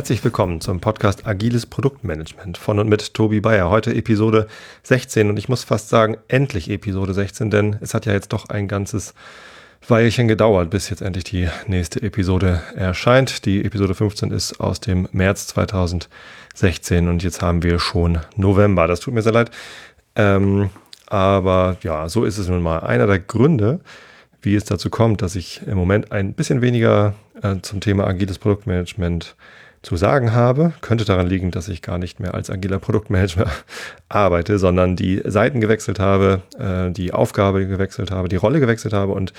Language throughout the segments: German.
Herzlich willkommen zum Podcast Agiles Produktmanagement von und mit Tobi Bayer. Heute Episode 16 und ich muss fast sagen, endlich Episode 16, denn es hat ja jetzt doch ein ganzes Weilchen gedauert, bis jetzt endlich die nächste Episode erscheint. Die Episode 15 ist aus dem März 2016 und jetzt haben wir schon November. Das tut mir sehr leid. Ähm, aber ja, so ist es nun mal. Einer der Gründe, wie es dazu kommt, dass ich im Moment ein bisschen weniger äh, zum Thema agiles Produktmanagement zu sagen habe, könnte daran liegen, dass ich gar nicht mehr als agiler Produktmanager arbeite, sondern die Seiten gewechselt habe, äh, die Aufgabe gewechselt habe, die Rolle gewechselt habe und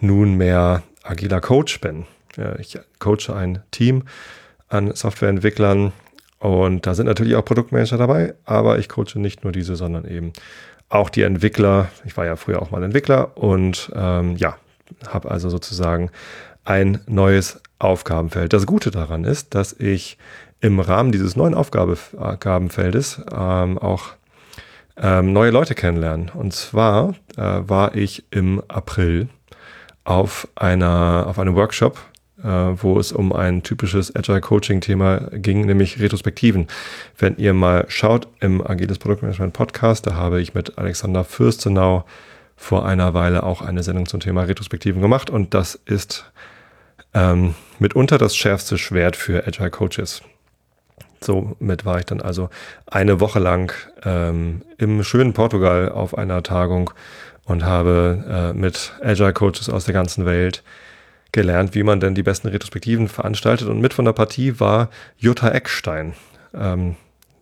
nunmehr agiler Coach bin. Ich coache ein Team an Softwareentwicklern und da sind natürlich auch Produktmanager dabei, aber ich coache nicht nur diese, sondern eben auch die Entwickler. Ich war ja früher auch mal Entwickler und ähm, ja, habe also sozusagen ein neues Aufgabenfeld. Das Gute daran ist, dass ich im Rahmen dieses neuen Aufgabenfeldes ähm, auch ähm, neue Leute kennenlernen. Und zwar äh, war ich im April auf einer auf einem Workshop, äh, wo es um ein typisches Agile Coaching Thema ging, nämlich Retrospektiven. Wenn ihr mal schaut im Agiles Produktmanagement Podcast, da habe ich mit Alexander Fürstenau vor einer Weile auch eine Sendung zum Thema Retrospektiven gemacht und das ist ähm, mitunter das schärfste Schwert für Agile Coaches. Somit war ich dann also eine Woche lang ähm, im schönen Portugal auf einer Tagung und habe äh, mit Agile Coaches aus der ganzen Welt gelernt, wie man denn die besten Retrospektiven veranstaltet. Und mit von der Partie war Jutta Eckstein. Ähm,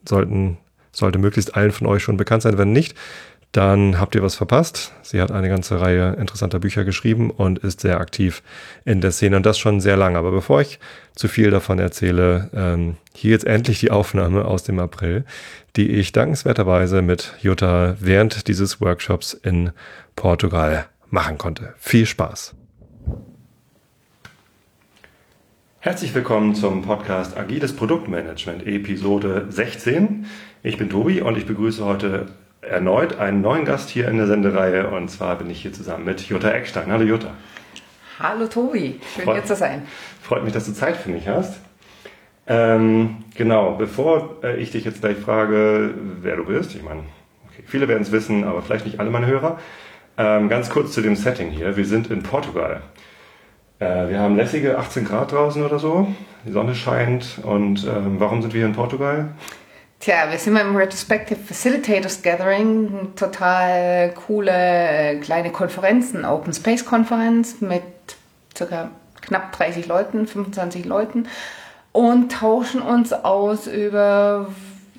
sollten, sollte möglichst allen von euch schon bekannt sein. Wenn nicht, dann habt ihr was verpasst. Sie hat eine ganze Reihe interessanter Bücher geschrieben und ist sehr aktiv in der Szene und das schon sehr lange. Aber bevor ich zu viel davon erzähle, ähm, hier jetzt endlich die Aufnahme aus dem April, die ich dankenswerterweise mit Jutta während dieses Workshops in Portugal machen konnte. Viel Spaß! Herzlich willkommen zum Podcast Agiles Produktmanagement, Episode 16. Ich bin Tobi und ich begrüße heute erneut einen neuen Gast hier in der Sendereihe und zwar bin ich hier zusammen mit Jutta Eckstein. Hallo Jutta. Hallo Tobi, schön Freut, hier zu sein. Freut mich, dass du Zeit für mich hast. Ähm, genau, bevor äh, ich dich jetzt gleich frage, wer du bist, ich meine, okay, viele werden es wissen, aber vielleicht nicht alle meine Hörer. Ähm, ganz kurz zu dem Setting hier. Wir sind in Portugal. Äh, wir haben lässige 18 Grad draußen oder so. Die Sonne scheint. Und ähm, warum sind wir hier in Portugal? Tja, wir sind beim Retrospective Facilitators Gathering, total coole äh, kleine Konferenzen, Open Space Konferenz mit circa knapp 30 Leuten, 25 Leuten und tauschen uns aus über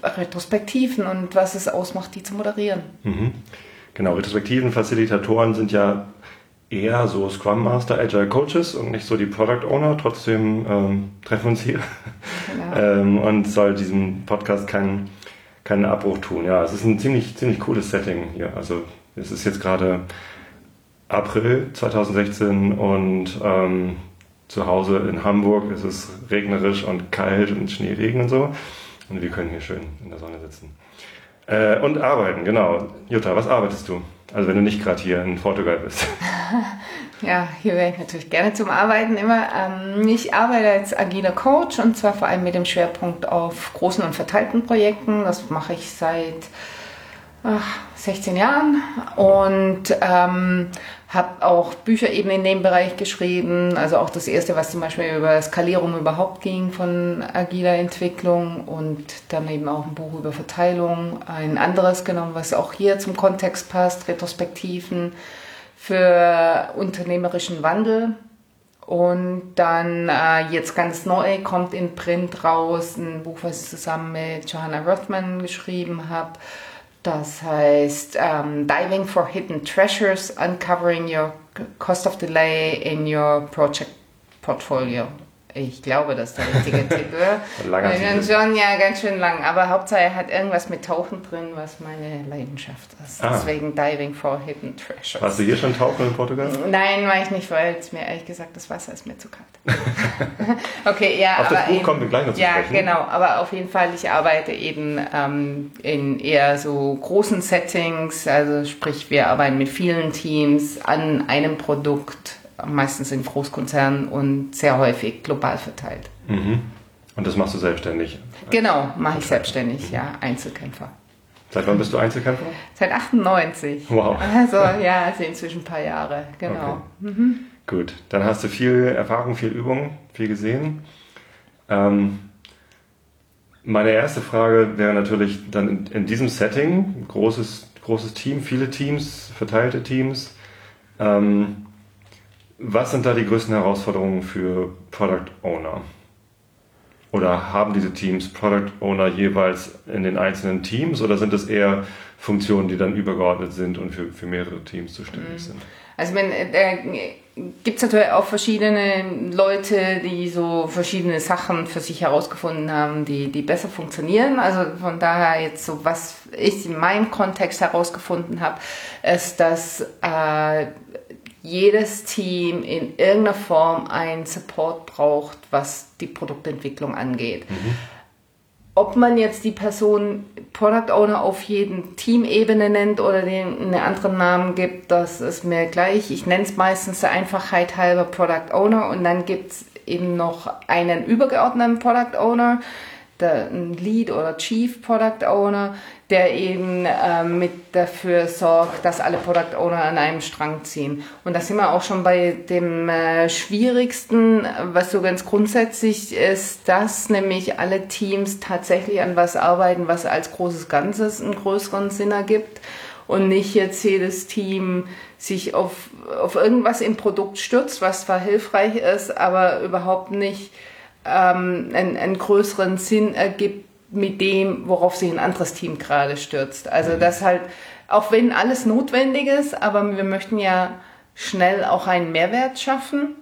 Retrospektiven und was es ausmacht, die zu moderieren. Mhm. Genau, Retrospektiven, Facilitatoren sind ja eher so Scrum Master, Agile Coaches und nicht so die Product Owner. Trotzdem ähm, treffen wir uns hier genau. ähm, und soll diesem Podcast keinen keinen Abbruch tun. Ja, es ist ein ziemlich, ziemlich cooles Setting hier. Also es ist jetzt gerade April 2016 und ähm, zu Hause in Hamburg ist es regnerisch und kalt und Schneeregen und so. Und wir können hier schön in der Sonne sitzen. Äh, und arbeiten, genau. Jutta, was arbeitest du? Also wenn du nicht gerade hier in Portugal bist. ja, hier wäre ich natürlich gerne zum Arbeiten immer. Ähm, ich arbeite als agiler Coach und zwar vor allem mit dem Schwerpunkt auf großen und verteilten Projekten. Das mache ich seit ach, 16 Jahren und ähm, habe auch Bücher eben in dem Bereich geschrieben. Also auch das erste, was zum Beispiel über Skalierung überhaupt ging von agiler Entwicklung und dann eben auch ein Buch über Verteilung. Ein anderes genommen, was auch hier zum Kontext passt, Retrospektiven für unternehmerischen Wandel. Und dann äh, jetzt ganz neu kommt in Print raus ein Buch, was ich zusammen mit Johanna Rothman geschrieben habe das heißt um, Diving for Hidden Treasures, Uncovering Your Cost of Delay in Your Project Portfolio. Ich glaube, das ist der richtige Titel. Langer Titel. Schon, ja, ganz schön lang. Aber Hauptsache er hat irgendwas mit Tauchen drin, was meine Leidenschaft ist. Ah. Deswegen Diving for Hidden Treasures. Warst du hier schon tauchen in Portugal? Nein, war ich nicht, weil es mir ehrlich gesagt, das Wasser ist mir zu kalt. okay, ja. Auf aber das Buch eben, kommen wir gleich noch zu Ja, sprechen. genau. Aber auf jeden Fall, ich arbeite eben ähm, in eher so großen Settings. Also sprich, wir arbeiten mit vielen Teams an einem Produkt meistens in Großkonzernen und sehr häufig global verteilt. Mhm. Und das machst du selbstständig? Genau, mache ich selbstständig, ja, Einzelkämpfer. Seit wann bist du Einzelkämpfer? Seit 98. Wow. Also ja, also inzwischen ein paar Jahre, genau. Okay. Mhm. Gut, dann hast du viel Erfahrung, viel Übung, viel gesehen. Ähm, meine erste Frage wäre natürlich dann in, in, diesem Setting, großes, großes Team, viele Teams, verteilte Teams. Ähm, was sind da die größten Herausforderungen für Product Owner? Oder haben diese Teams Product Owner jeweils in den einzelnen Teams oder sind es eher Funktionen, die dann übergeordnet sind und für, für mehrere Teams zuständig mhm. sind? Also wenn, äh, gibt es natürlich auch verschiedene Leute, die so verschiedene Sachen für sich herausgefunden haben, die, die besser funktionieren. Also von daher jetzt so, was ich in meinem Kontext herausgefunden habe, ist, dass äh, jedes Team in irgendeiner Form einen Support braucht, was die Produktentwicklung angeht. Mhm. Ob man jetzt die Person Product Owner auf jeden Teamebene nennt oder den einen anderen Namen gibt, das ist mir gleich. Ich nenne es meistens der Einfachheit halber Product Owner und dann gibt es eben noch einen übergeordneten Product Owner, der Lead oder Chief Product Owner, der eben äh, mit dafür sorgt, dass alle Product Owner an einem Strang ziehen. Und da sind wir auch schon bei dem äh, Schwierigsten, was so ganz grundsätzlich ist, dass nämlich alle Teams tatsächlich an was arbeiten, was als großes Ganzes einen größeren Sinn ergibt und nicht jetzt jedes Team sich auf, auf irgendwas im Produkt stürzt, was zwar hilfreich ist, aber überhaupt nicht ähm, einen, einen größeren Sinn ergibt mit dem, worauf sich ein anderes Team gerade stürzt. Also das halt, auch wenn alles notwendig ist, aber wir möchten ja schnell auch einen Mehrwert schaffen.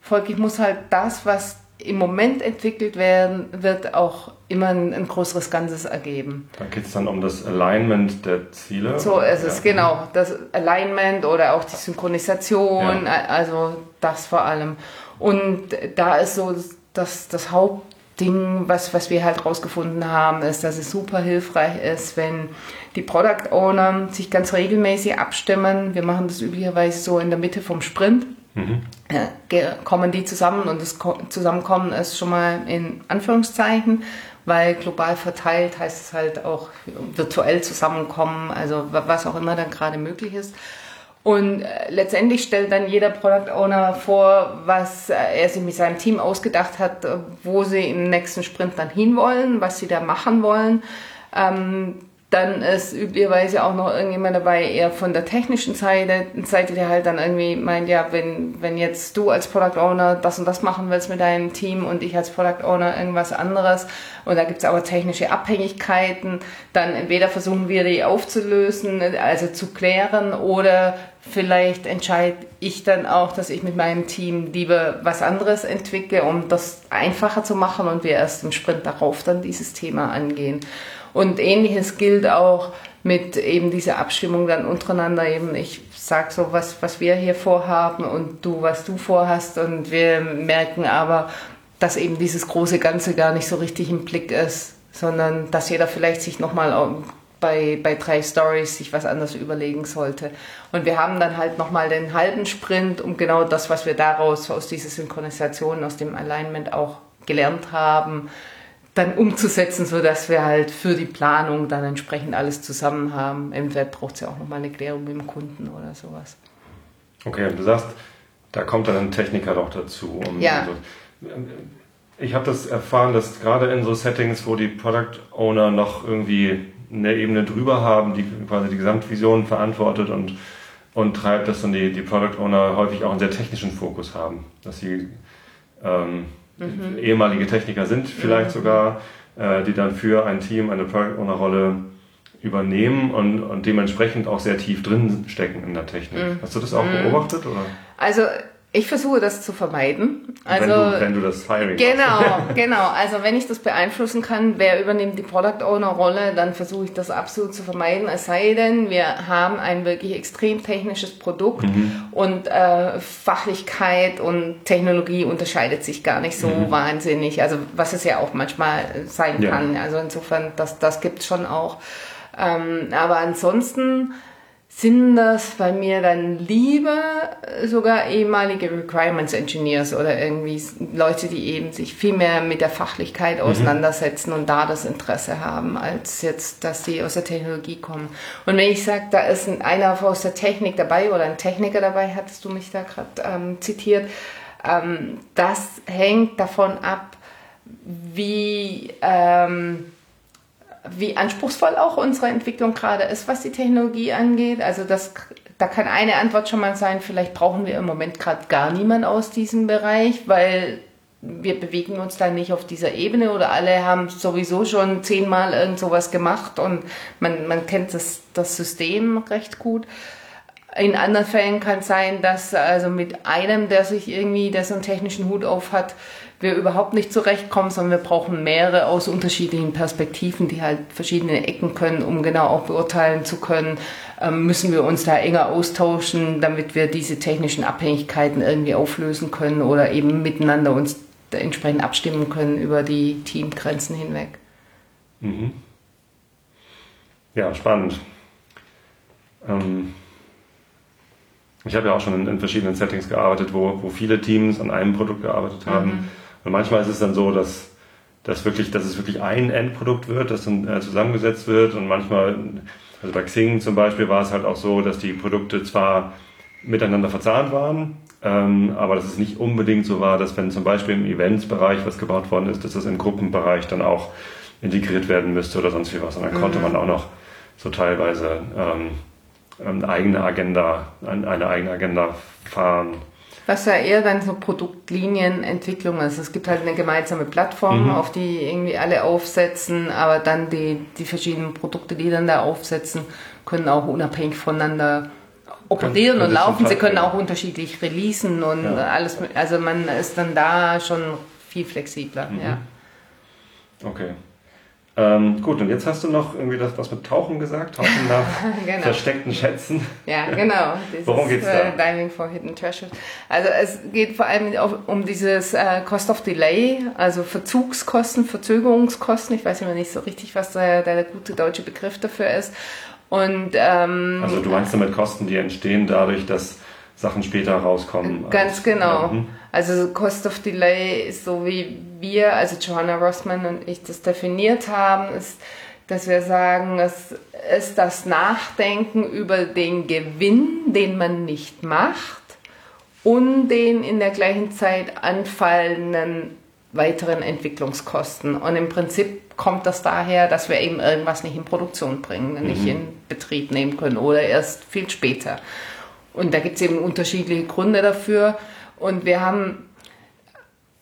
Folglich muss halt das, was im Moment entwickelt werden wird, auch immer ein, ein größeres Ganzes ergeben. Da geht es dann um das Alignment der Ziele. So ist es, ja. genau. Das Alignment oder auch die Synchronisation, ja. also das vor allem. Und da ist so das, das Haupt Ding, was, was wir halt rausgefunden haben, ist, dass es super hilfreich ist, wenn die Product Owner sich ganz regelmäßig abstimmen. Wir machen das üblicherweise so in der Mitte vom Sprint. Mhm. Äh, kommen die zusammen und das Zusammenkommen ist schon mal in Anführungszeichen, weil global verteilt heißt es halt auch virtuell zusammenkommen, also was auch immer dann gerade möglich ist. Und äh, letztendlich stellt dann jeder Product Owner vor, was äh, er sich mit seinem Team ausgedacht hat, äh, wo sie im nächsten Sprint dann hinwollen, was sie da machen wollen. Ähm, dann ist üblicherweise auch noch irgendjemand dabei, eher von der technischen Seite, Seite, der halt dann irgendwie meint, ja, wenn, wenn jetzt du als Product Owner das und das machen willst mit deinem Team und ich als Product Owner irgendwas anderes und da gibt's aber technische Abhängigkeiten, dann entweder versuchen wir die aufzulösen, also zu klären oder vielleicht entscheide ich dann auch, dass ich mit meinem Team lieber was anderes entwickle, um das einfacher zu machen und wir erst im Sprint darauf dann dieses Thema angehen. Und ähnliches gilt auch mit eben dieser Abstimmung dann untereinander eben. Ich sag so, was, was wir hier vorhaben und du, was du vorhast. Und wir merken aber, dass eben dieses große Ganze gar nicht so richtig im Blick ist, sondern dass jeder vielleicht sich nochmal bei, bei drei Stories sich was anderes überlegen sollte. Und wir haben dann halt nochmal den halben Sprint, um genau das, was wir daraus aus dieser Synchronisation, aus dem Alignment auch gelernt haben, dann umzusetzen, so dass wir halt für die Planung dann entsprechend alles zusammen haben. Entweder braucht es ja auch nochmal eine Klärung mit dem Kunden oder sowas. Okay, und du sagst, da kommt dann ein Techniker doch dazu. Um ja. So, ich habe das erfahren, dass gerade in so Settings, wo die Product Owner noch irgendwie eine Ebene drüber haben, die quasi die Gesamtvision verantwortet und, und treibt, dass dann die, die Product Owner häufig auch einen sehr technischen Fokus haben. Dass sie ähm, mhm. ehemalige Techniker sind, vielleicht mhm. sogar, äh, die dann für ein Team eine Product Owner Rolle übernehmen und, und dementsprechend auch sehr tief drin stecken in der Technik. Mhm. Hast du das auch mhm. beobachtet? Oder? Also ich versuche das zu vermeiden. Also, wenn, du, wenn du das Hiring Genau, genau. Also wenn ich das beeinflussen kann, wer übernimmt die Product Owner Rolle, dann versuche ich das absolut zu vermeiden. Es sei denn, wir haben ein wirklich extrem technisches Produkt mhm. und äh, Fachlichkeit und Technologie unterscheidet sich gar nicht so mhm. wahnsinnig. Also was es ja auch manchmal sein ja. kann. Also insofern, das, das gibt es schon auch. Ähm, aber ansonsten sind das bei mir dann lieber sogar ehemalige Requirements Engineers oder irgendwie Leute, die eben sich viel mehr mit der Fachlichkeit mhm. auseinandersetzen und da das Interesse haben, als jetzt, dass die aus der Technologie kommen. Und wenn ich sage, da ist einer aus der Technik dabei oder ein Techniker dabei, hattest du mich da gerade ähm, zitiert, ähm, das hängt davon ab, wie... Ähm, wie anspruchsvoll auch unsere Entwicklung gerade ist, was die Technologie angeht. Also das, da kann eine Antwort schon mal sein, vielleicht brauchen wir im Moment gerade gar niemanden aus diesem Bereich, weil wir bewegen uns da nicht auf dieser Ebene oder alle haben sowieso schon zehnmal irgend sowas gemacht und man, man kennt das, das System recht gut. In anderen Fällen kann es sein, dass also mit einem, der sich irgendwie, der so einen technischen Hut auf hat, wir überhaupt nicht zurechtkommen, sondern wir brauchen mehrere aus unterschiedlichen Perspektiven, die halt verschiedene Ecken können, um genau auch beurteilen zu können, ähm, müssen wir uns da enger austauschen, damit wir diese technischen Abhängigkeiten irgendwie auflösen können oder eben miteinander uns entsprechend abstimmen können über die Teamgrenzen hinweg. Mhm. Ja, spannend. Ähm ich habe ja auch schon in, in, verschiedenen Settings gearbeitet, wo, wo viele Teams an einem Produkt gearbeitet haben. Mhm. Und manchmal ist es dann so, dass, dass, wirklich, dass es wirklich ein Endprodukt wird, das dann äh, zusammengesetzt wird. Und manchmal, also bei Xing zum Beispiel war es halt auch so, dass die Produkte zwar miteinander verzahnt waren, ähm, aber dass es nicht unbedingt so war, dass wenn zum Beispiel im Eventsbereich was gebaut worden ist, dass das im Gruppenbereich dann auch integriert werden müsste oder sonst wie was. Und dann mhm. konnte man auch noch so teilweise ähm, eine eigene Agenda, eine eigene Agenda fahren. Was ja eher dann so Produktlinienentwicklung ist. Es gibt halt eine gemeinsame Plattform, mhm. auf die irgendwie alle aufsetzen, aber dann die, die verschiedenen Produkte, die dann da aufsetzen, können auch unabhängig voneinander operieren und laufen. Sie können auch unterschiedlich releasen und ja. alles. Also man ist dann da schon viel flexibler. Mhm. Ja. Okay. Ähm, gut, und jetzt hast du noch irgendwie das was mit Tauchen gesagt, Tauchen nach genau. versteckten Schätzen. Ja, genau. Dieses, Worum geht's da? Äh, Diving for Hidden Treasures. Also es geht vor allem um dieses äh, Cost of Delay, also Verzugskosten, Verzögerungskosten. Ich weiß immer nicht so richtig, was der, der gute deutsche Begriff dafür ist. Und ähm, also du meinst damit Kosten, die entstehen dadurch, dass Sachen später rauskommen. Ganz genau. Ja, hm. Also Cost of Delay ist so wie wir, also Johanna Rossmann und ich das definiert haben, ist, dass wir sagen, es ist das Nachdenken über den Gewinn, den man nicht macht und den in der gleichen Zeit anfallenden weiteren Entwicklungskosten. Und im Prinzip kommt das daher, dass wir eben irgendwas nicht in Produktion bringen, mhm. nicht in Betrieb nehmen können oder erst viel später. Und da gibt es eben unterschiedliche Gründe dafür. Und wir haben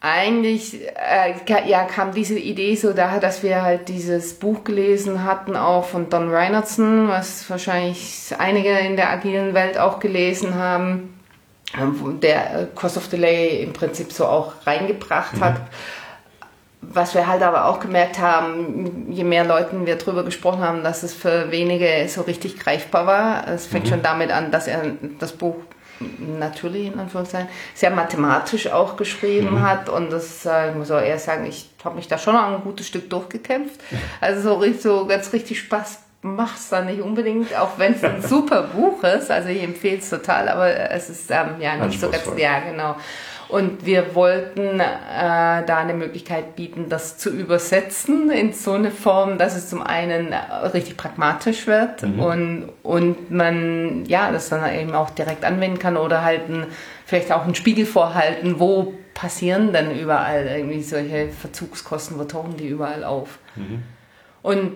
eigentlich, äh, ja, kam diese Idee so daher, dass wir halt dieses Buch gelesen hatten, auch von Don Reinertson, was wahrscheinlich einige in der agilen Welt auch gelesen haben, der Cost of Delay im Prinzip so auch reingebracht mhm. hat. Was wir halt aber auch gemerkt haben, je mehr Leuten wir drüber gesprochen haben, dass es für wenige so richtig greifbar war. Es fängt mhm. schon damit an, dass er das Buch natürlich in Anführungszeichen sehr mathematisch auch geschrieben mhm. hat und das äh, ich muss auch eher sagen, ich habe mich da schon noch ein gutes Stück durchgekämpft. Also so, so ganz richtig Spaß macht es dann nicht unbedingt, auch wenn es ein super Buch ist. Also ich empfehle es total, aber es ist ähm, ja nicht so ganz, ja genau. Und wir wollten äh, da eine Möglichkeit bieten, das zu übersetzen in so eine Form, dass es zum einen richtig pragmatisch wird mhm. und, und man ja das dann eben auch direkt anwenden kann oder halt ein, vielleicht auch einen Spiegel vorhalten, wo passieren denn überall irgendwie solche Verzugskosten, wo tauchen die überall auf. Mhm. Und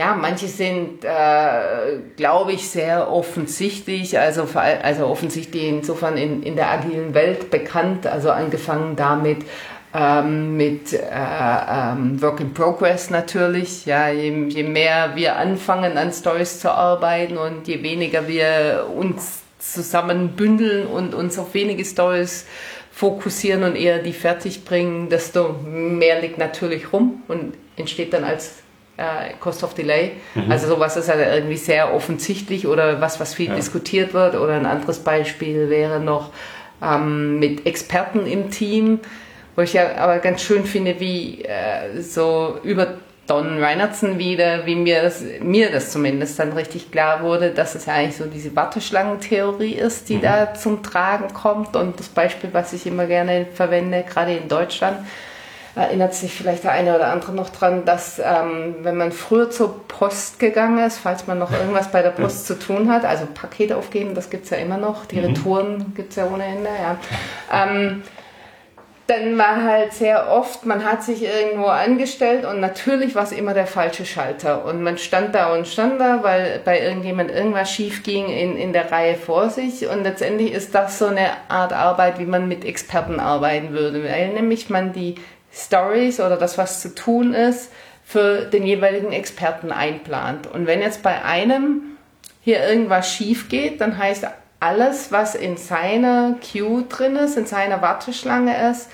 ja, manche sind, äh, glaube ich, sehr offensichtlich, also, also offensichtlich insofern in, in der agilen Welt bekannt, also angefangen damit, ähm, mit äh, ähm, Work in Progress natürlich. Ja, je, je mehr wir anfangen an Stories zu arbeiten und je weniger wir uns zusammen bündeln und uns auf wenige Stories fokussieren und eher die fertig bringen, desto mehr liegt natürlich rum und entsteht dann als äh, Cost of Delay. Mhm. Also sowas ist halt irgendwie sehr offensichtlich oder was, was viel ja. diskutiert wird. Oder ein anderes Beispiel wäre noch ähm, mit Experten im Team, wo ich ja aber ganz schön finde, wie äh, so über Don Reinertson wieder, wie mir das, mir das zumindest dann richtig klar wurde, dass es ja eigentlich so diese Warteschlangentheorie ist, die mhm. da zum Tragen kommt. Und das Beispiel, was ich immer gerne verwende, gerade in Deutschland, erinnert sich vielleicht der eine oder andere noch dran, dass ähm, wenn man früher zur Post gegangen ist, falls man noch irgendwas bei der Post zu tun hat, also Pakete aufgeben, das gibt es ja immer noch, die mhm. Retouren gibt es ja ohne Ende, ja. Ähm, dann war halt sehr oft, man hat sich irgendwo angestellt und natürlich war es immer der falsche Schalter. Und man stand da und stand da, weil bei irgendjemand irgendwas schief ging in, in der Reihe vor sich. Und letztendlich ist das so eine Art Arbeit, wie man mit Experten arbeiten würde. Weil nämlich man die Stories oder das, was zu tun ist, für den jeweiligen Experten einplant. Und wenn jetzt bei einem hier irgendwas schief geht, dann heißt alles, was in seiner Queue drin ist, in seiner Warteschlange ist,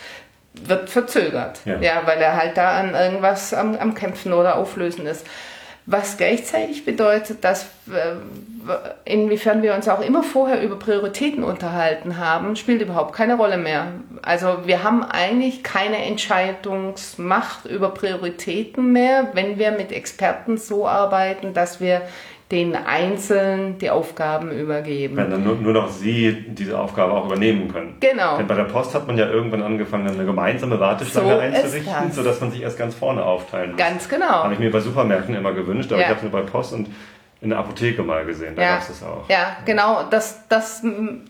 wird verzögert. Ja, ja weil er halt da an irgendwas am, am Kämpfen oder Auflösen ist. Was gleichzeitig bedeutet, dass äh, inwiefern wir uns auch immer vorher über Prioritäten unterhalten haben, spielt überhaupt keine Rolle mehr. Also wir haben eigentlich keine Entscheidungsmacht über Prioritäten mehr, wenn wir mit Experten so arbeiten, dass wir den Einzelnen die Aufgaben übergeben. Wenn dann nur, nur noch sie diese Aufgabe auch übernehmen können. Genau. Denn bei der Post hat man ja irgendwann angefangen, eine gemeinsame Warteschlange so einzurichten, sodass man sich erst ganz vorne aufteilen muss. Ganz genau. Habe ich mir bei Supermärkten immer gewünscht, aber ja. ich habe es nur bei Post und in der Apotheke mal gesehen, da ja. gab es auch. Ja, genau, das, das,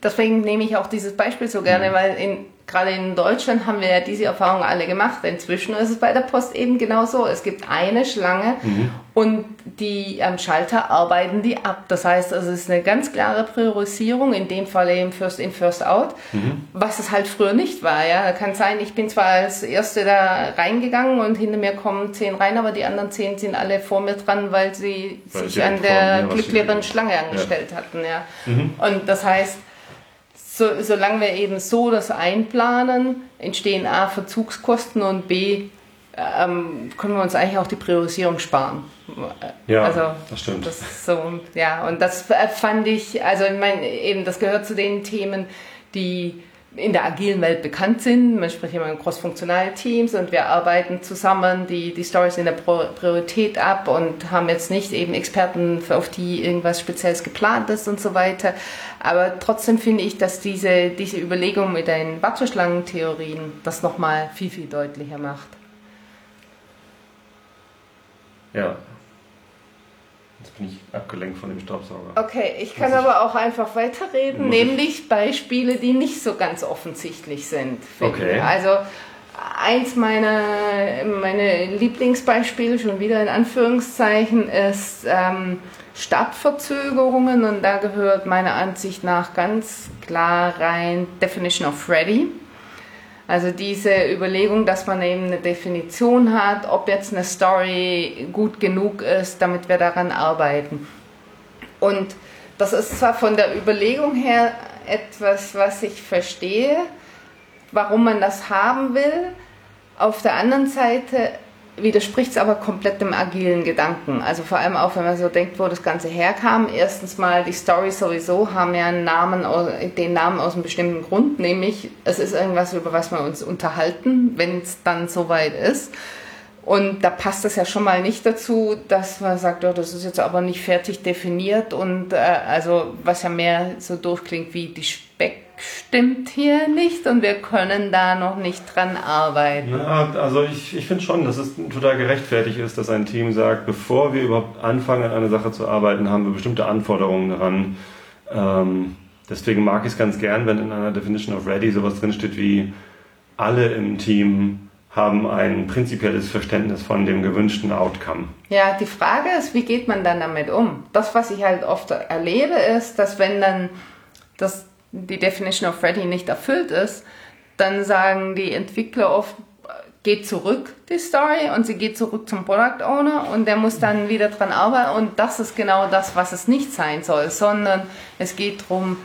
deswegen nehme ich auch dieses Beispiel so gerne, mhm. weil in, gerade in Deutschland haben wir ja diese Erfahrung alle gemacht. Inzwischen ist es bei der Post eben genau so. Es gibt eine Schlange mhm. und die am Schalter arbeiten die ab. Das heißt, es ist eine ganz klare Priorisierung, in dem Fall eben First in, First out, mhm. was es halt früher nicht war. Ja, kann sein, ich bin zwar als Erste da reingegangen und hinter mir kommen zehn rein, aber die anderen zehn sind alle vor mir dran, weil sie weil sich sie an der glücklicheren Schlange angestellt ja. hatten. Ja. Mhm. Und das heißt, so, solange wir eben so das einplanen, entstehen A Verzugskosten und B ähm, können wir uns eigentlich auch die Priorisierung sparen. Ja, also, das stimmt. Das so, ja, und das fand ich, also ich meine, eben, das gehört zu den Themen, die in der agilen Welt bekannt sind. Man spricht immer in cross-funktionale Teams und wir arbeiten zusammen die, die Stories in der Priorität ab und haben jetzt nicht eben Experten, auf die irgendwas Spezielles geplant ist und so weiter. Aber trotzdem finde ich, dass diese, diese Überlegung mit den Warteschlangentheorien das nochmal viel, viel deutlicher macht. Ja, Jetzt bin ich abgelenkt von dem Staubsauger. Okay, ich kann aber auch einfach weiterreden, nämlich Beispiele, die nicht so ganz offensichtlich sind. Okay. Also eins meiner meine Lieblingsbeispiele, schon wieder in Anführungszeichen, ist ähm, Startverzögerungen und da gehört meiner Ansicht nach ganz klar rein Definition of Ready. Also diese Überlegung, dass man eben eine Definition hat, ob jetzt eine Story gut genug ist, damit wir daran arbeiten. Und das ist zwar von der Überlegung her etwas, was ich verstehe, warum man das haben will. Auf der anderen Seite widerspricht es aber komplett dem agilen Gedanken. Also vor allem auch, wenn man so denkt, wo das Ganze herkam. Erstens mal, die Stories sowieso haben ja einen Namen, den Namen aus einem bestimmten Grund, nämlich es ist irgendwas, über was wir uns unterhalten, wenn es dann soweit ist. Und da passt es ja schon mal nicht dazu, dass man sagt, oh, das ist jetzt aber nicht fertig definiert und äh, also was ja mehr so durchklingt wie die Speck stimmt hier nicht und wir können da noch nicht dran arbeiten. Ja, also ich, ich finde schon, dass es total gerechtfertigt ist, dass ein Team sagt, bevor wir überhaupt anfangen, an einer Sache zu arbeiten, haben wir bestimmte Anforderungen daran. Ähm, deswegen mag ich es ganz gern, wenn in einer Definition of Ready sowas drinsteht wie alle im Team haben ein prinzipielles Verständnis von dem gewünschten Outcome. Ja, die Frage ist, wie geht man dann damit um? Das, was ich halt oft erlebe, ist, dass wenn dann das die Definition of Ready nicht erfüllt ist, dann sagen die Entwickler oft, geht zurück, die Story, und sie geht zurück zum Product Owner und der muss dann wieder dran arbeiten und das ist genau das, was es nicht sein soll, sondern es geht darum,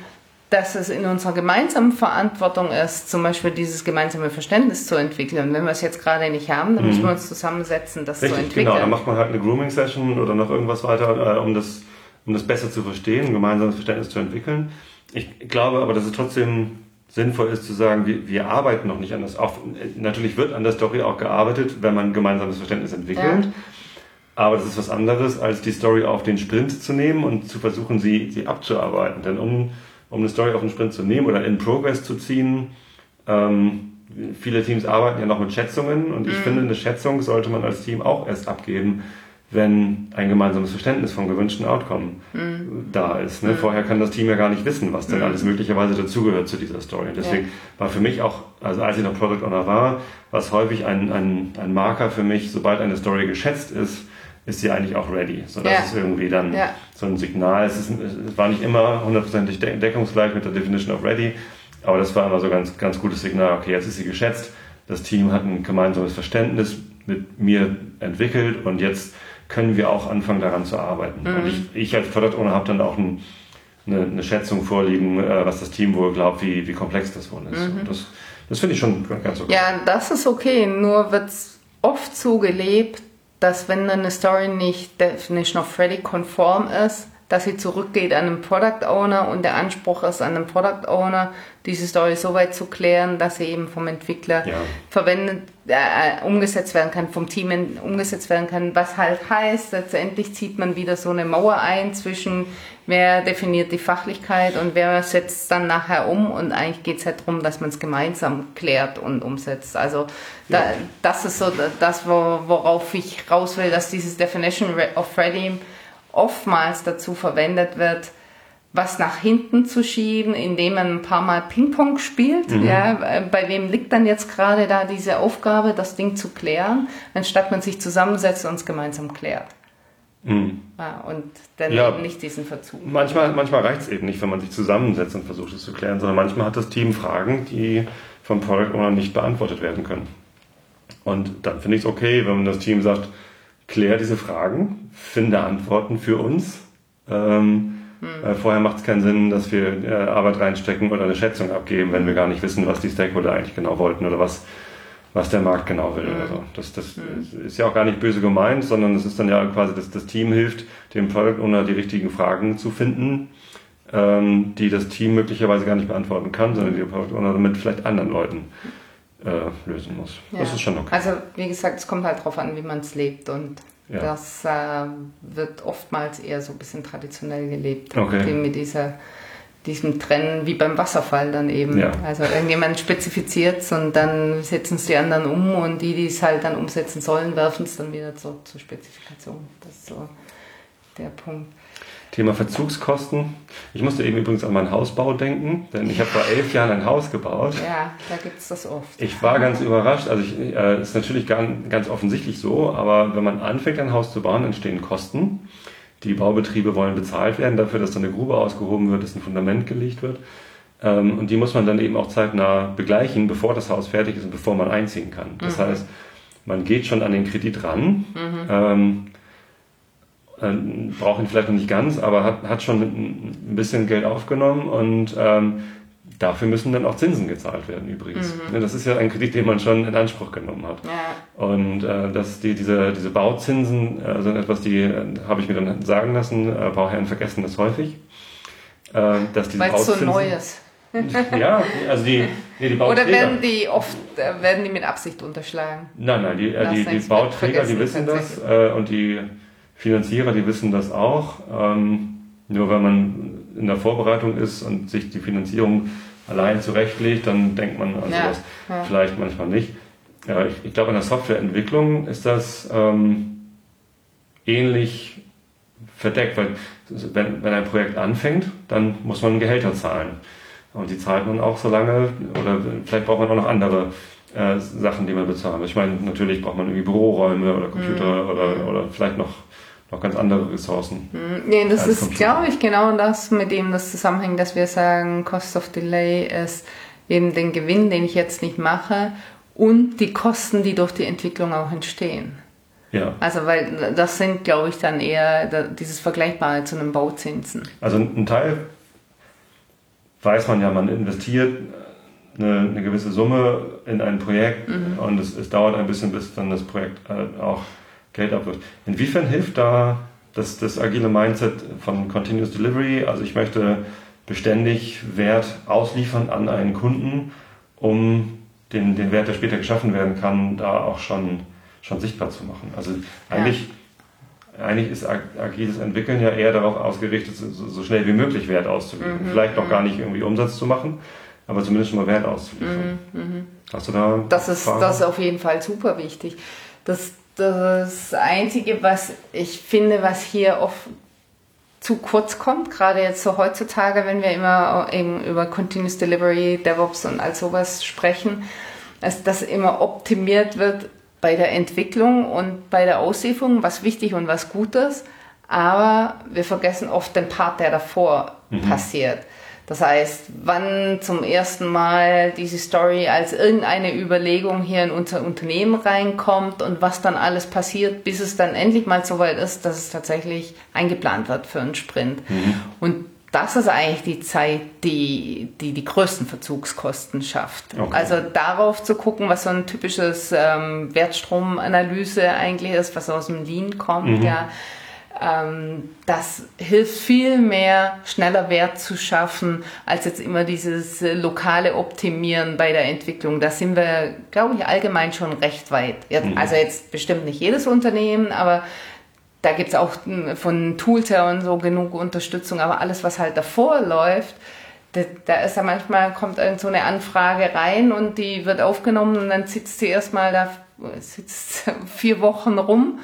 dass es in unserer gemeinsamen Verantwortung ist, zum Beispiel dieses gemeinsame Verständnis zu entwickeln. Und wenn wir es jetzt gerade nicht haben, dann mhm. müssen wir uns zusammensetzen, das Richtig, zu entwickeln. Genau, dann macht man halt eine Grooming-Session oder noch irgendwas weiter, äh, um, das, um das besser zu verstehen, ein gemeinsames Verständnis zu entwickeln. Ich glaube aber, dass es trotzdem sinnvoll ist zu sagen, wir, wir arbeiten noch nicht an das. Auch, natürlich wird an der Story auch gearbeitet, wenn man ein gemeinsames Verständnis entwickelt. Ja. Aber das ist was anderes, als die Story auf den Sprint zu nehmen und zu versuchen, sie, sie abzuarbeiten. Denn um, um eine Story auf den Sprint zu nehmen oder in Progress zu ziehen, ähm, viele Teams arbeiten ja noch mit Schätzungen und ich mhm. finde, eine Schätzung sollte man als Team auch erst abgeben, wenn ein gemeinsames Verständnis vom gewünschten Outcome mhm. da ist. Ne? Mhm. Vorher kann das Team ja gar nicht wissen, was denn mhm. alles möglicherweise dazugehört zu dieser Story. Und deswegen ja. war für mich auch, also als ich noch Product Owner war, war es häufig ein, ein, ein Marker für mich, sobald eine Story geschätzt ist, ist sie eigentlich auch ready. Sodass ja. es irgendwie dann ja. so ein Signal ist. Es war nicht immer hundertprozentig deckungsgleich mit der Definition of ready, aber das war immer so ganz, ganz gutes Signal. Okay, jetzt ist sie geschätzt. Das Team hat ein gemeinsames Verständnis mit mir entwickelt und jetzt können wir auch anfangen, daran zu arbeiten. Mhm. Und ich, ich als Product Owner habe dann auch ein, eine, eine, Schätzung vorliegen, äh, was das Team wohl glaubt, wie, wie komplex das wohl ist. Mhm. Das, das finde ich schon ganz okay. Ja, das ist okay. Nur wird es oft so gelebt, dass wenn eine Story nicht Definition of Freddy konform ist, dass sie zurückgeht an den Product Owner und der Anspruch ist an den Product Owner, diese Story so weit zu klären, dass sie eben vom Entwickler ja. verwendet, äh, umgesetzt werden kann, vom Team umgesetzt werden kann, was halt heißt, letztendlich zieht man wieder so eine Mauer ein zwischen wer definiert die Fachlichkeit und wer setzt dann nachher um und eigentlich geht es halt darum, dass man es gemeinsam klärt und umsetzt. Also da, ja. das ist so das, worauf ich raus will, dass dieses Definition of Ready oftmals dazu verwendet wird, was nach hinten zu schieben, indem man ein paar Mal Ping-Pong spielt. Mhm. Ja, bei wem liegt dann jetzt gerade da diese Aufgabe, das Ding zu klären, anstatt man sich zusammensetzt und es gemeinsam klärt. Mhm. Ja, und dann ja, eben nicht diesen Verzug. Manchmal, manchmal reicht es eben nicht, wenn man sich zusammensetzt und versucht es zu klären, sondern manchmal hat das Team Fragen, die vom Product Owner nicht beantwortet werden können. Und dann finde ich es okay, wenn das Team sagt, klär diese Fragen, finde Antworten für uns. Ähm, hm. Vorher macht es keinen Sinn, dass wir äh, Arbeit reinstecken oder eine Schätzung abgeben, wenn wir gar nicht wissen, was die Stakeholder eigentlich genau wollten oder was, was der Markt genau will. Hm. Oder so. Das, das hm. ist ja auch gar nicht böse gemeint, sondern es ist dann ja quasi, dass das Team hilft, dem Product Owner die richtigen Fragen zu finden, ähm, die das Team möglicherweise gar nicht beantworten kann, sondern die Product Owner mit vielleicht anderen Leuten äh, lösen muss. Ja. Das ist schon okay. Also wie gesagt, es kommt halt darauf an, wie man es lebt und ja. das äh, wird oftmals eher so ein bisschen traditionell gelebt. Okay. Mit dieser, diesem Trennen wie beim Wasserfall dann eben. Ja. Also irgendjemand spezifiziert es und dann setzen es die anderen um und die, die es halt dann umsetzen sollen, werfen es dann wieder zurück zur Spezifikation. Das ist so der Punkt. Thema Verzugskosten. Ich musste eben übrigens an meinen Hausbau denken, denn ich habe vor elf Jahren ein Haus gebaut. Ja, da gibt es das oft. Ich war ganz überrascht. Also ich, äh, ist natürlich ganz, ganz offensichtlich so, aber wenn man anfängt, ein Haus zu bauen, entstehen Kosten. Die Baubetriebe wollen bezahlt werden dafür, dass dann eine Grube ausgehoben wird, dass ein Fundament gelegt wird. Ähm, und die muss man dann eben auch zeitnah begleichen, bevor das Haus fertig ist und bevor man einziehen kann. Das mhm. heißt, man geht schon an den Kredit ran. Mhm. Ähm, ähm, braucht ihn vielleicht noch nicht ganz, aber hat, hat schon ein bisschen Geld aufgenommen und ähm, dafür müssen dann auch Zinsen gezahlt werden übrigens. Mhm. Das ist ja ein Kredit, den man schon in Anspruch genommen hat. Ja. Und äh, dass die, diese, diese Bauzinsen äh, sind etwas, die äh, habe ich mir dann sagen lassen, äh, Bauherren vergessen das häufig. Äh, dass diese Weil es so neu ist. ja, also die, nee, die Bauträger. Oder werden die oft äh, werden die mit Absicht unterschlagen? Nein, nein, die, äh, die, die Bauträger, die wissen das äh, und die Finanzierer, die wissen das auch. Ähm, nur wenn man in der Vorbereitung ist und sich die Finanzierung allein zurechtlegt, dann denkt man an ja, sowas ja. vielleicht manchmal nicht. Ja, ich, ich glaube, in der Softwareentwicklung ist das ähm, ähnlich verdeckt, weil wenn, wenn ein Projekt anfängt, dann muss man Gehälter zahlen. Und die zahlt man auch so lange, oder vielleicht braucht man auch noch andere äh, Sachen, die man bezahlen muss. Ich meine, natürlich braucht man irgendwie Büroräume oder Computer mhm. oder, oder vielleicht noch noch ganz andere Ressourcen. Hm, nee, das ist, glaube ich, genau das, mit dem das zusammenhängt, dass wir sagen, Cost of Delay ist eben den Gewinn, den ich jetzt nicht mache und die Kosten, die durch die Entwicklung auch entstehen. Ja. Also, weil das sind, glaube ich, dann eher dieses Vergleichbare zu einem Bauzinsen. Also ein Teil weiß man ja, man investiert eine, eine gewisse Summe in ein Projekt mhm. und es, es, dauert ein bisschen, bis dann das Projekt äh, auch Geld abwirft. Inwiefern hilft da das, das agile Mindset von Continuous Delivery? Also ich möchte beständig Wert ausliefern an einen Kunden, um den, den Wert, der später geschaffen werden kann, da auch schon, schon sichtbar zu machen. Also eigentlich ja. eigentlich ist agiles Entwickeln ja eher darauf ausgerichtet, so, so schnell wie möglich Wert auszuliefern. Mhm. Vielleicht noch gar nicht irgendwie Umsatz zu machen, aber zumindest schon mal Wert auszuliefern. Mhm. mhm. Hast du da? Das ist, das ist auf jeden Fall super wichtig. Das, das Einzige, was ich finde, was hier oft zu kurz kommt, gerade jetzt so heutzutage, wenn wir immer eben über Continuous Delivery, DevOps und all sowas sprechen, dass das immer optimiert wird bei der Entwicklung und bei der Auslieferung, was wichtig und was gut ist, aber wir vergessen oft den Part, der davor mhm. passiert. Das heißt, wann zum ersten Mal diese Story als irgendeine Überlegung hier in unser Unternehmen reinkommt und was dann alles passiert, bis es dann endlich mal so weit ist, dass es tatsächlich eingeplant wird für einen Sprint. Mhm. Und das ist eigentlich die Zeit, die die, die größten Verzugskosten schafft. Okay. Also darauf zu gucken, was so ein typisches ähm, Wertstromanalyse eigentlich ist, was aus dem Lean kommt, mhm. ja das hilft viel mehr, schneller Wert zu schaffen, als jetzt immer dieses äh, lokale Optimieren bei der Entwicklung. Da sind wir, glaube ich, allgemein schon recht weit. Mhm. Also jetzt bestimmt nicht jedes Unternehmen, aber da gibt es auch hm, von Tools her und so genug Unterstützung, aber alles, was halt davor läuft, da, ist ja manchmal, kommt so eine Anfrage rein und die wird aufgenommen und dann sitzt sie erstmal da, sitzt vier Wochen rum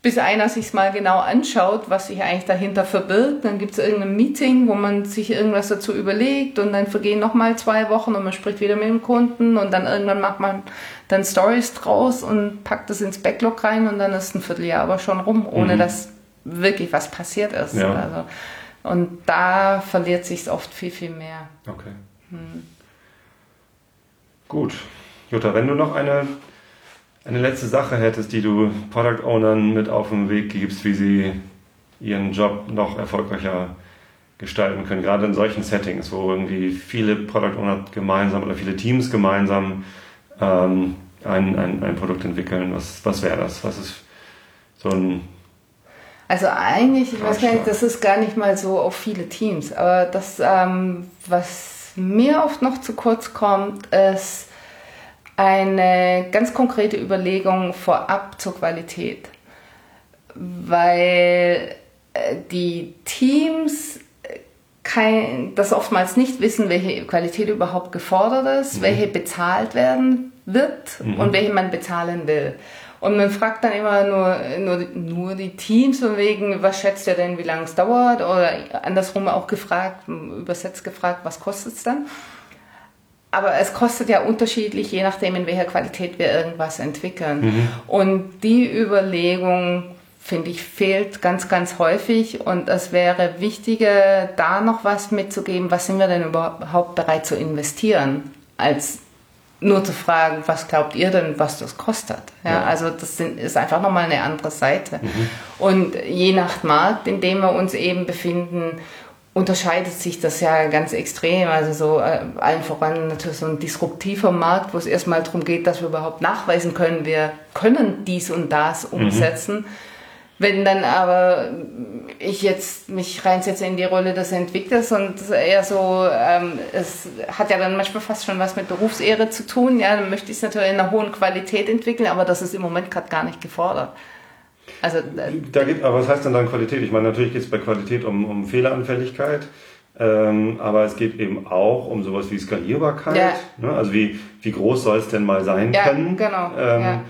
bis einer sich mal genau anschaut, was sich eigentlich dahinter verbirgt. Dann gibt es irgendein Meeting, wo man sich irgendwas dazu überlegt und dann vergehen nochmal zwei Wochen und man spricht wieder mit dem Kunden und dann irgendwann macht man dann Stories draus und packt das ins Backlog rein und dann ist ein Vierteljahr aber schon rum, ohne mhm. dass wirklich was passiert ist. Ja. Also, und da verliert sich oft viel, viel mehr. Okay. Hm. Gut. Jutta, wenn du noch eine eine letzte Sache hättest, die du Product Ownern mit auf den Weg gibst, wie sie ihren Job noch erfolgreicher gestalten können, gerade in solchen Settings, wo irgendwie viele Product Owner gemeinsam oder viele Teams gemeinsam ähm, ein, ein, ein Produkt entwickeln. Was, was wäre das? Was ist so ein also eigentlich, ich weiß gar nicht, das ist gar nicht mal so auf viele Teams, aber das, ähm, was mir oft noch zu kurz kommt, ist eine ganz konkrete Überlegung vorab zur Qualität, weil äh, die Teams äh, kein, das oftmals nicht wissen, welche Qualität überhaupt gefordert ist, mhm. welche bezahlt werden wird mhm. und welche man bezahlen will. Und man fragt dann immer nur, nur, nur die Teams von wegen, was schätzt ihr denn, wie lange es dauert? Oder andersrum auch gefragt, übersetzt gefragt, was kostet es dann? Aber es kostet ja unterschiedlich, je nachdem, in welcher Qualität wir irgendwas entwickeln. Mhm. Und die Überlegung, finde ich, fehlt ganz, ganz häufig. Und es wäre wichtiger, da noch was mitzugeben, was sind wir denn überhaupt bereit zu investieren, als nur zu fragen, was glaubt ihr denn, was das kostet? Ja, ja. Also das sind, ist einfach nochmal eine andere Seite. Mhm. Und je nach Markt, in dem wir uns eben befinden unterscheidet sich das ja ganz extrem. Also so äh, allen voran natürlich so ein disruptiver Markt, wo es erstmal darum geht, dass wir überhaupt nachweisen können, wir können dies und das mhm. umsetzen. Mhm. Wenn dann aber ich jetzt mich reinsetze in die Rolle des Entwicklers und eher so, ähm, es hat ja dann manchmal fast schon was mit Berufsehre zu tun, ja, dann möchte ich es natürlich in einer hohen Qualität entwickeln, aber das ist im Moment gerade gar nicht gefordert. Also, äh, da geht, aber was heißt denn dann Qualität? Ich meine, natürlich geht es bei Qualität um, um Fehleranfälligkeit, ähm, aber es geht eben auch um sowas wie Skalierbarkeit. Ja. Ne? Also wie, wie groß soll es denn mal sein ja, können? Genau. Ähm, ja.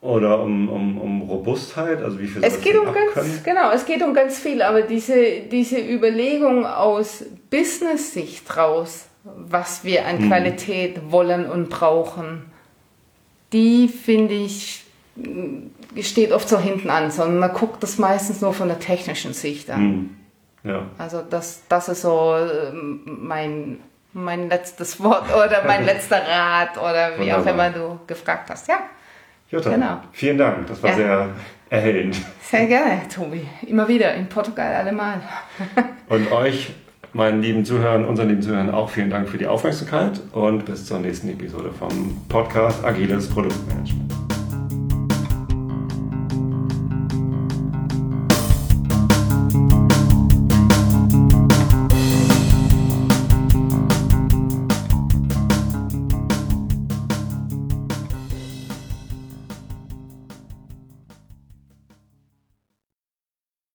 Oder um, um, um Robustheit, also wie viel es geht um ganz, können? Genau, es geht um ganz viel, aber diese, diese Überlegung aus Business-Sicht raus, was wir an hm. Qualität wollen und brauchen, die finde ich steht oft so hinten an, sondern man guckt das meistens nur von der technischen Sicht an. Mhm. Ja. Also das, das ist so ähm, mein, mein letztes Wort oder mein letzter Rat oder wie Wunderbar. auch immer du gefragt hast. Ja. Jutta, genau. vielen Dank. Das war ja. sehr erhellend. Sehr gerne, Tobi. Immer wieder in Portugal allemal. Und euch, meinen lieben Zuhörern, unseren lieben Zuhörern auch vielen Dank für die Aufmerksamkeit und bis zur nächsten Episode vom Podcast Agiles Produktmanagement.